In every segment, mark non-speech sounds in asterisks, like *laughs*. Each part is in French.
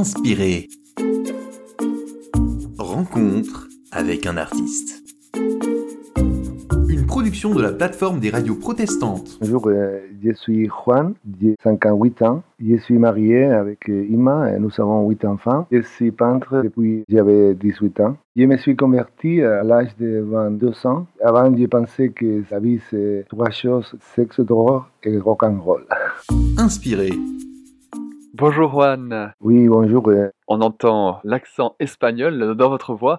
Inspiré. Rencontre avec un artiste. Une production de la plateforme des radios protestantes. Bonjour, euh, je suis Juan, j'ai 58 ans. Je suis marié avec euh, Ima et nous avons 8 enfants. Je suis peintre depuis j'avais 18 ans. Je me suis converti à l'âge de 22 ans. Avant, je pensais que la vie, c'est trois choses, sexe, drogue et rock and roll. Inspiré. Bonjour Juan. Oui, bonjour. euh, On entend l'accent espagnol dans votre voix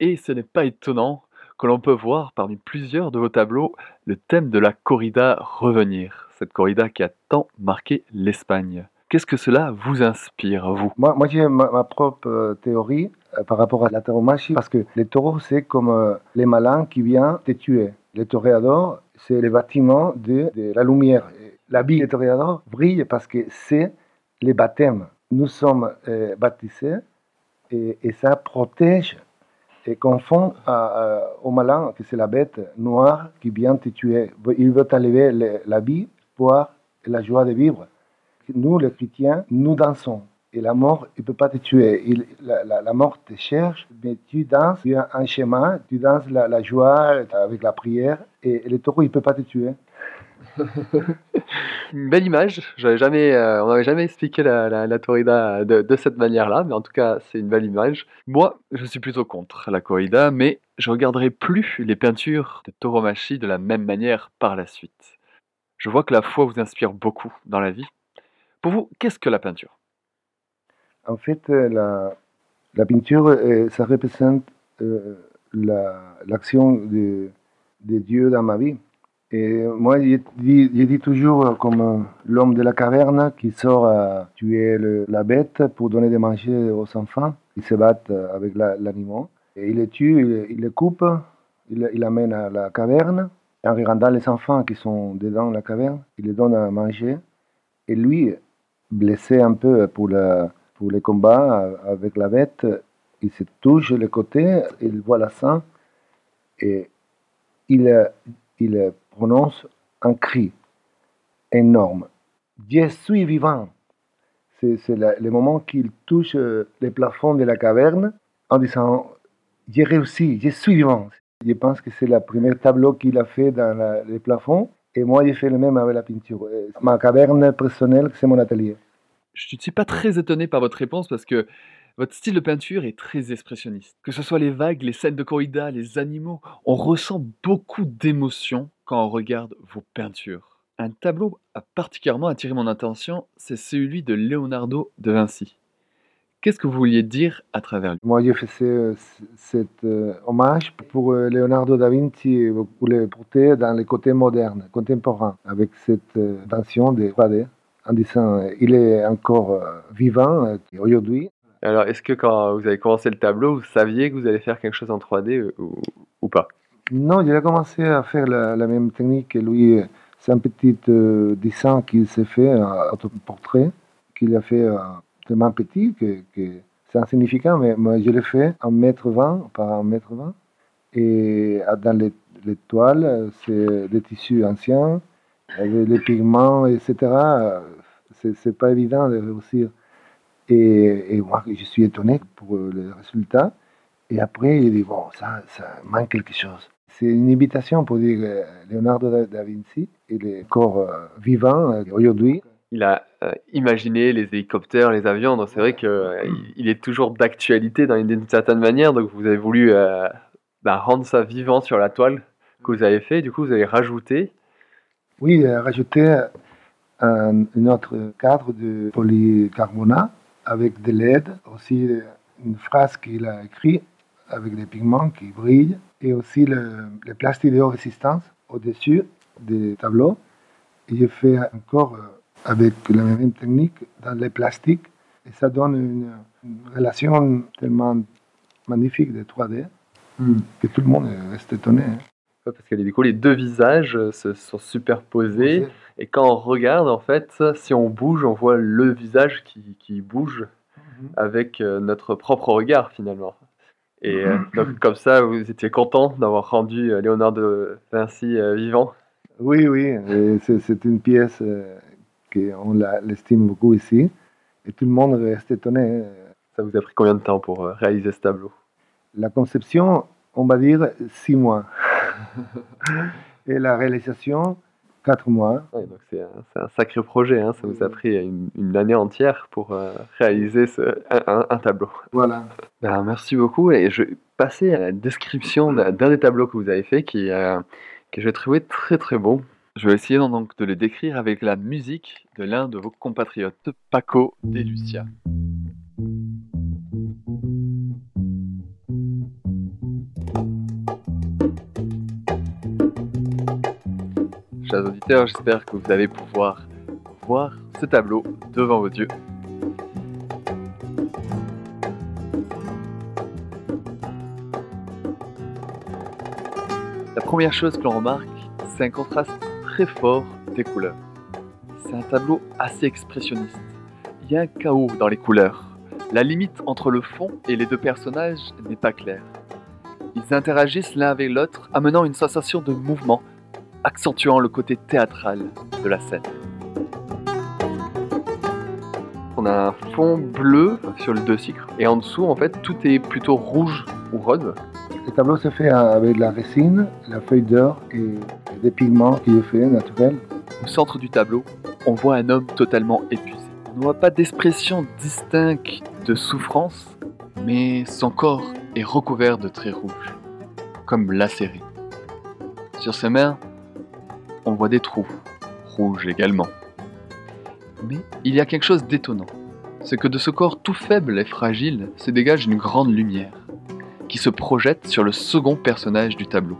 et ce n'est pas étonnant que l'on peut voir parmi plusieurs de vos tableaux le thème de la corrida revenir, cette corrida qui a tant marqué l'Espagne. Qu'est-ce que cela vous inspire, vous? Moi, moi j'ai ma, ma propre euh, théorie euh, par rapport à la tauromachie, parce que les taureaux, c'est comme les malins qui viennent te tuer. Les toréadors, c'est les bâtiments de, de la lumière. Et L'habit des toréadors brille parce que c'est les baptêmes. Nous sommes euh, baptisés et, et ça protège et confond au malin, que c'est la bête noire qui vient te tuer. Il veut t'enlever le- la vie pour la joie de vivre. Nous, les chrétiens, nous dansons. Et la mort, il peut pas te tuer. Il- la, mort te cherche, mais tu danses, tu as un chemin, tu danses la, joie avec la prière. Et le taureau, il peut pas te tuer. *laughs* Une belle image, euh, on n'avait jamais expliqué la, la, la corrida de, cette manière-là, mais en tout cas c'est une belle image. Moi, je suis plutôt contre la corrida, mais je regarderai plus les peintures de tauromachie de la même manière par la suite. Je vois que la foi vous inspire beaucoup dans la vie. Pour vous, qu'est-ce que la peinture? En fait, euh, la, peinture, euh, ça représente la- l'action de, de Dieu dans ma vie. Et moi, je dis, toujours euh, comme euh, l'homme de la caverne qui sort à tuer la bête pour donner de manger aux enfants. Ils se battent euh, avec la- l'animal. Et il les tue, il, les coupe, il, il l'amène à la caverne. En regardant les enfants qui sont dedans la caverne, il les donne à manger. Et lui, blessé un peu pour, la, pour les combats euh, avec la bête, il se touche le côté, il voit la sang et il, euh, il prononce un cri énorme. Je suis vivant. C'est le moment qu'il touche euh, les plafonds de la caverne en disant J'ai réussi, je suis vivant. Je pense que c'est le premier tableau qu'il a fait dans la- les plafonds. Et moi, j'ai fait le même avec la peinture. Euh, Ma caverne personnelle, c'est mon atelier. Je ne suis pas très étonné par votre réponse parce que votre style de peinture est très expressionniste. Que ce soit les vagues, les scènes de corrida, les animaux, on ressent beaucoup d'émotions quand on regarde vos peintures. Un tableau a particulièrement attiré mon attention, c'est celui de Leonardo de Vinci. Qu'est-ce que vous vouliez dire à travers lui? Moi, je faisais cet euh, hommage pour euh, Leonardo da Vinci et pour le porter dans les côtés modernes, contemporains, avec cette euh, invention des 3D, en disant il est encore vivant aujourd'hui. Alors, est-ce que quand vous avez commencé le tableau, vous saviez que vous allez faire quelque chose en 3D ou, ou pas? Non, il a commencé à faire la, même technique que lui. euh, C'est un petit euh, dessin qu'il s'est fait, un autoportrait, qu'il a fait euh, tellement petit que, c'est insignifiant, mais moi je l'ai fait en mètre 20 par un mètre 20. Et euh, dans les, les toiles, euh, c'est des tissus anciens, avec les pigments, etc. Euh, c'est pas évident de réussir. Et, et moi, je suis étonné pour euh, le résultat. Et après, il dit, bon, ça, ça manque quelque chose. C'est une invitation pour dire euh, Leonardo da, Vinci, il est encore euh, vivant euh, aujourd'hui. il a euh, imaginé les hélicoptères, les avions, donc c'est vrai qu'il il est toujours d'actualité d'une certaine manière, donc vous avez voulu euh, bah, rendre ça vivant sur la toile que vous avez fait, du coup vous avez rajouté, Oui, il a rajouté un, un autre cadre de polycarbonate avec de LED, aussi euh, une phrase qu'il a écrite avec des pigments qui brillent, et aussi le, le plastique de haute résistance au-dessus des tableaux. Et j'ai fait encore euh, avec la même technique dans les plastiques, et ça donne une, une relation tellement magnifique de 3D que tout le monde reste étonné. hein. Ouais, parce que du coup les deux visages euh, se sont superposés, et quand on regarde en fait, si on bouge, on voit le visage qui, qui bouge Mhm. avec euh, notre propre regard finalement. Et euh, donc comme ça, vous étiez content d'avoir rendu euh, Léonard de Vinci vivant? Oui, oui, c'est une pièce qu'on l'estime beaucoup ici. Et tout le monde reste étonné. Ça vous a pris combien de temps pour réaliser ce tableau? La conception, on va dire six mois. *laughs* Et la réalisation, quatre mois. Ouais, donc c'est un, sacré projet, hein. ça vous a pris une, une année entière pour euh, réaliser ce, un, tableau. Voilà. Ben, merci beaucoup et je vais passer à la description d'un d'un des tableaux que vous avez fait qui, euh, que j'ai trouvé très très beau. Je vais essayer donc de le décrire avec la musique de l'un de vos compatriotes, Paco de Lucia. Chers auditeurs, j'espère que vous allez pouvoir voir ce tableau devant vos yeux. La première chose que l'on remarque, c'est un contraste très fort des couleurs. C'est un tableau assez expressionniste. Il y a un chaos dans les couleurs. La limite entre le fond et les deux personnages n'est pas claire. Ils interagissent l'un avec l'autre, amenant une sensation de mouvement, accentuant le côté théâtral de la scène. On a un fond bleu sur le dessus et en dessous, en fait, tout est plutôt rouge ou rose. Le tableau se fait avec de la résine, la feuille d'or et des pigments qui est fait naturel. Au centre du tableau, on voit un homme totalement épuisé. On ne voit pas d'expression distincte de souffrance, mais son corps est recouvert de traits rouges, comme lacérés. Sur ses mains, on voit des trous, rouges également. Mais il y a quelque chose d'étonnant, c'est que de ce corps tout faible et fragile se dégage une grande lumière, qui se projette sur le second personnage du tableau.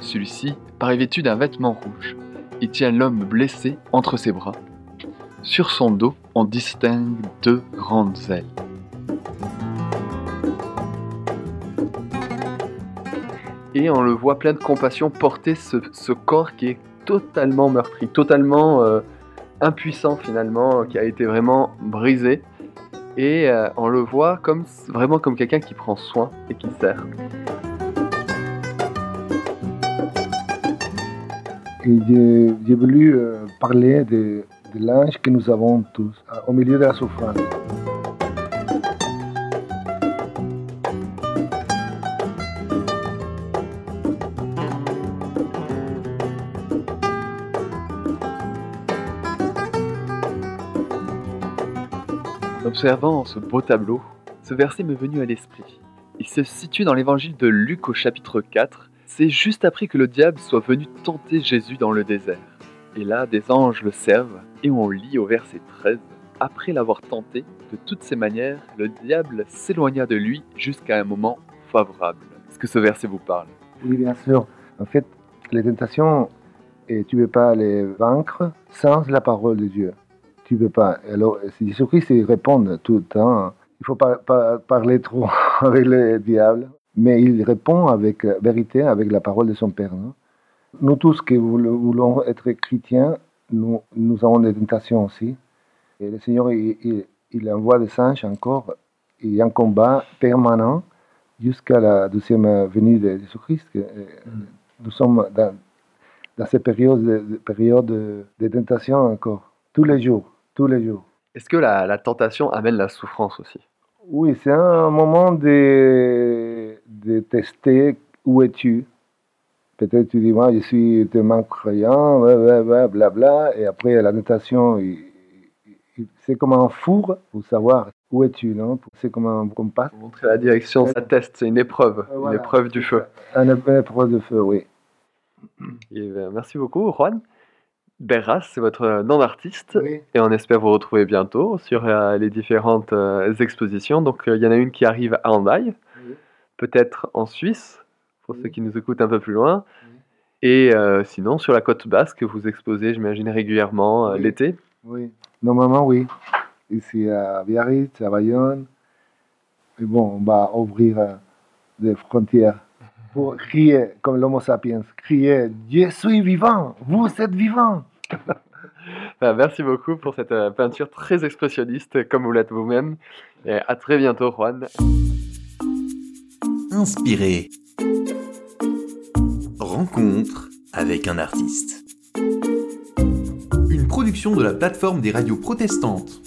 Celui-ci paraît vêtu d'un vêtement rouge. Il tient l'homme blessé entre ses bras. Sur son dos, on distingue deux grandes ailes. Et on le voit plein de compassion porter ce, corps qui est totalement meurtri, totalement euh, impuissant finalement, qui a été vraiment brisé. Et euh, on le voit comme vraiment comme quelqu'un qui prend soin et qui sert. J'ai voulu euh, parler de, de l'ange que nous avons tous au milieu de la souffrance. Observant ce beau tableau, ce verset m'est venu à l'esprit. Il se situe dans l'évangile de Luc au chapitre 4. C'est juste après que le diable soit venu tenter Jésus dans le désert. Et là, des anges le servent, et on lit au verset 13. Après l'avoir tenté, de toutes ses manières, le diable s'éloigna de lui jusqu'à un moment favorable. Est-ce que ce verset vous parle? Oui, bien sûr. En fait, les tentations, et tu ne peux pas les vaincre sans la parole de Dieu. Tu ne peux pas. Alors, Jésus-Christ il répond tout le temps. Il faut pas, parler trop *laughs* avec le diable, mais il répond avec euh, vérité, avec la parole de son Père. non nous tous qui voulons être chrétiens, nous, avons des tentations aussi. Et le Seigneur, il, envoie des anges encore. Il y a un combat permanent jusqu'à la deuxième venue de Jésus-Christ. euh, Nous sommes dans, dans ces périodes de, de- périodes de, de tentation encore, tous les jours, tous les jours. Est-ce que la, la tentation amène la souffrance aussi? Oui, c'est un moment de, de tester où es-tu. Peut-être tu dis, moi, je suis tellement croyant, ouais, ouais, ouais, blabla, et après la il- c'est comme un four pour savoir où es-tu, non? C'est comme un compas. Pour montrer la direction, ça teste, c'est une épreuve, une épreuve du feu. Un épreuve de feu, oui. Et, euh, merci beaucoup, Juan. Berras, c'est votre nom d'artiste. Oui. Et on espère vous retrouver bientôt sur euh, les différentes euh, expositions. Donc, euh, il y en a une qui arrive à Oui. peut-être en Suisse, pour Oui. ceux qui nous écoutent un peu plus loin. Et euh, sinon, sur la côte basque, vous exposez, j'imagine, régulièrement euh, l'été. Oui, normalement oui. Ici à Biarritz, à Bayonne. Mais bon, on va ouvrir euh, des frontières pour crier comme l'homo sapiens, crier Je suis vivant, vous êtes vivant. *laughs* Merci beaucoup pour cette euh, peinture très expressionniste, comme vous l'êtes vous-même. Et à très bientôt, Juan. Inspiré. Rencontre avec un artiste. Une production de la plateforme des radios protestantes.